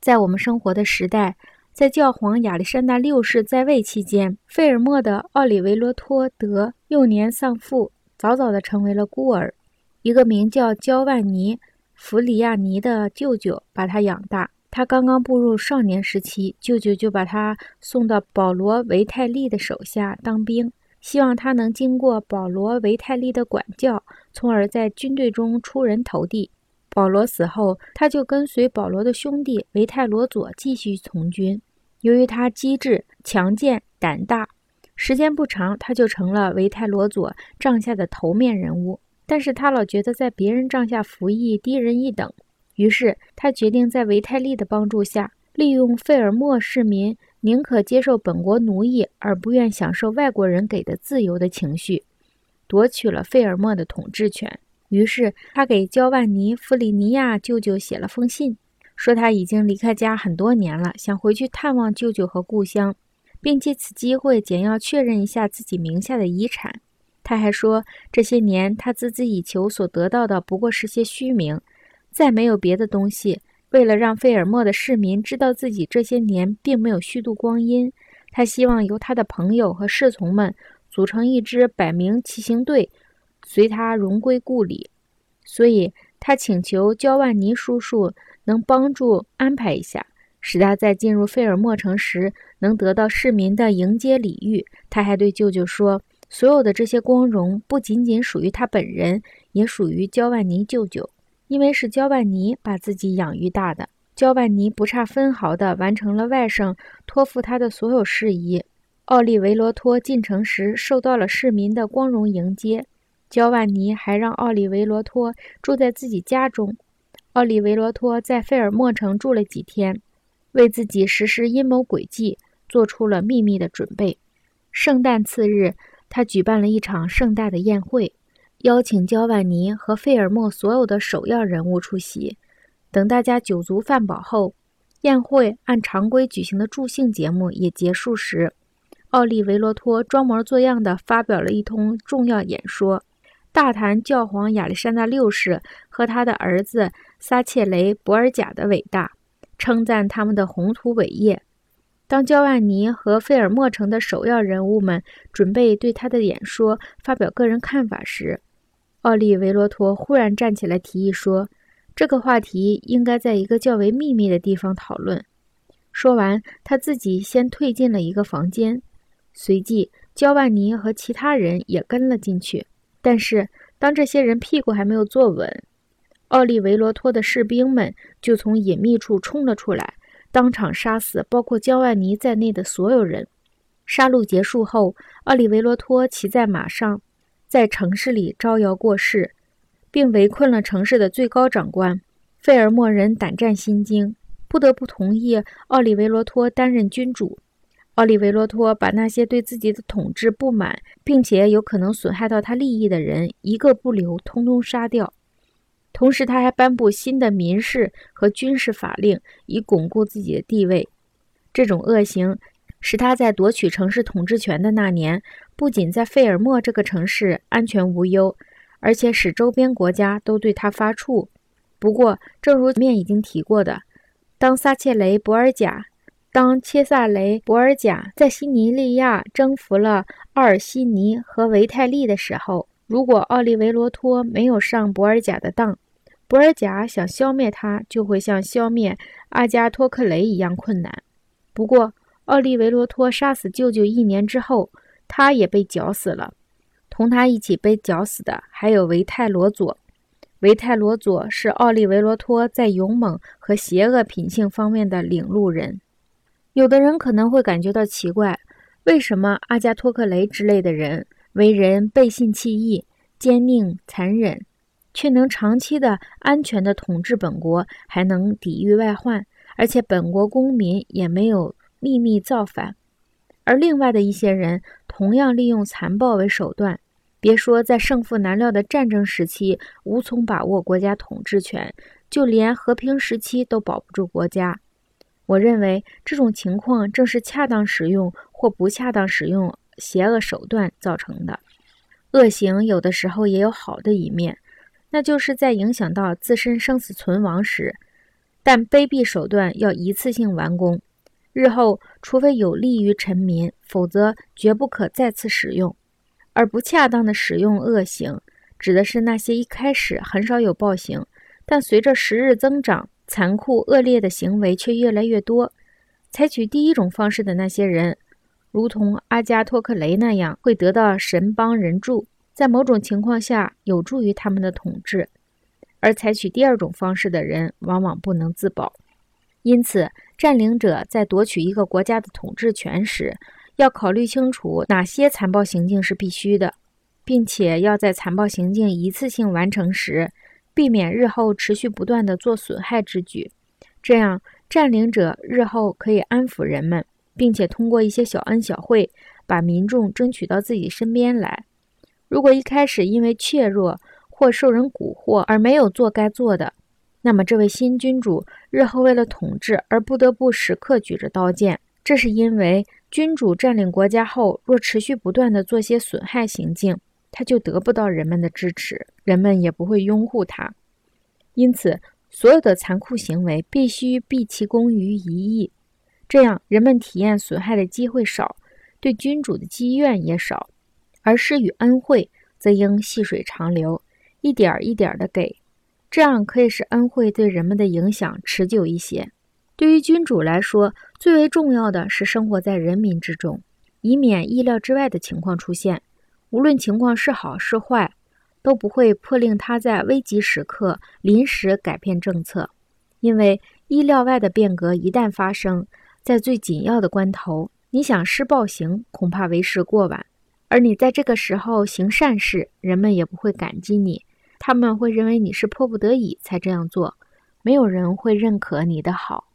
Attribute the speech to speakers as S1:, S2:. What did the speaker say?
S1: 在我们生活的时代，在教皇亚历山大六世在位期间，费尔莫的奥里维罗托德幼年丧父，早早的成为了孤儿。一个名叫焦万尼·弗里亚尼的舅舅把他养大。他刚刚步入少年时期，舅舅就把他送到保罗·维泰利的手下当兵，希望他能经过保罗·维泰利的管教，从而在军队中出人头地。保罗死后，他就跟随保罗的兄弟维泰罗佐继续从军。由于他机智、强健、胆大，时间不长，他就成了维泰罗佐帐下的头面人物。但是他老觉得在别人帐下服役低人一等，于是他决定在维泰利的帮助下，利用费尔莫市民宁可接受本国奴役而不愿享受外国人给的自由的情绪，夺取了费尔莫的统治权。于是他给焦万尼·弗里尼亚舅舅写了封信，说他已经离开家很多年了，想回去探望舅舅和故乡，并借此机会简要确认一下自己名下的遗产。他还说，这些年他孜孜以求所得到的不过是些虚名，再没有别的东西。为了让费尔莫的市民知道自己这些年并没有虚度光阴，他希望由他的朋友和侍从们组成一支百名骑行队，随他荣归故里。所以，他请求焦万尼叔叔能帮助安排一下，使他在进入费尔莫城时能得到市民的迎接礼遇。他还对舅舅说。所有的这些光荣不仅仅属于他本人，也属于焦万尼舅舅，因为是焦万尼把自己养育大的。焦万尼不差分毫地完成了外甥托付他的所有事宜。奥利维罗托进城时受到了市民的光荣迎接，焦万尼还让奥利维罗托住在自己家中。奥利维罗托在费尔莫城住了几天，为自己实施阴谋诡计做出了秘密的准备。圣诞次日。他举办了一场盛大的宴会，邀请焦万尼和费尔莫所有的首要人物出席。等大家酒足饭饱后，宴会按常规举行的助兴节目也结束时，奥利维罗托装模作样地发表了一通重要演说，大谈教皇亚历山大六世和他的儿子撒切雷·博尔贾的伟大，称赞他们的宏图伟业。当焦万尼和费尔莫城的首要人物们准备对他的演说发表个人看法时，奥利维罗托忽然站起来提议说：“这个话题应该在一个较为秘密的地方讨论。”说完，他自己先退进了一个房间，随即焦万尼和其他人也跟了进去。但是，当这些人屁股还没有坐稳，奥利维罗托的士兵们就从隐秘处冲了出来。当场杀死包括焦万尼在内的所有人。杀戮结束后，奥利维罗托骑在马上，在城市里招摇过市，并围困了城市的最高长官。费尔莫人胆战心惊，不得不同意奥利维罗托担任君主。奥利维罗托把那些对自己的统治不满，并且有可能损害到他利益的人一个不留，通通杀掉。同时，他还颁布新的民事和军事法令，以巩固自己的地位。这种恶行使他在夺取城市统治权的那年，不仅在费尔莫这个城市安全无忧，而且使周边国家都对他发怵。不过，正如前面已经提过的，当撒切雷·博尔贾、当切萨雷·博尔贾在西尼利亚征服了奥尔西尼和维泰利的时候，如果奥利维罗托没有上博尔贾的当，博尔贾想消灭他，就会像消灭阿加托克雷一样困难。不过，奥利维罗托杀死舅舅一年之后，他也被绞死了。同他一起被绞死的还有维泰罗佐。维泰罗佐是奥利维罗托在勇猛和邪恶品性方面的领路人。有的人可能会感觉到奇怪，为什么阿加托克雷之类的人为人背信弃义、奸佞残忍？却能长期的安全的统治本国，还能抵御外患，而且本国公民也没有秘密造反。而另外的一些人同样利用残暴为手段，别说在胜负难料的战争时期无从把握国家统治权，就连和平时期都保不住国家。我认为这种情况正是恰当使用或不恰当使用邪恶手段造成的。恶行有的时候也有好的一面。那就是在影响到自身生死存亡时，但卑鄙手段要一次性完工，日后除非有利于臣民，否则绝不可再次使用。而不恰当的使用恶行，指的是那些一开始很少有暴行，但随着时日增长，残酷恶劣的行为却越来越多。采取第一种方式的那些人，如同阿加托克雷那样，会得到神帮人助，在某种情况下有助于他们的统治；而采取第二种方式的人，往往不能自保。因此，占领者在夺取一个国家的统治权时，要考虑清楚哪些残暴行径是必须的，并且要在残暴行径一次性完成时，避免日后持续不断的做损害之举。这样。占领者日后可以安抚人们，并且通过一些小恩小惠，把民众争取到自己身边来。如果一开始因为怯弱或受人蛊惑而没有做该做的，那么这位新君主日后为了统治而不得不时刻举着刀剑。这是因为君主占领国家后，若持续不断地做些损害行径，他就得不到人们的支持，人们也不会拥护他。因此。所有的残酷行为必须毕其功于一役，这样人们体验损害的机会少，对君主的积怨也少；而施与恩惠，则应细水长流，一点儿一点儿的给，这样可以使恩惠对人们的影响持久一些。对于君主来说，最为重要的是生活在人民之中，以免意料之外的情况出现，无论情况是好是坏。都不会迫令他在危急时刻临时改变政策，因为意料外的变革一旦发生，在最紧要的关头，你想施暴行恐怕为时过晚。而你在这个时候行善事，人们也不会感激你，他们会认为你是迫不得已才这样做，没有人会认可你的好。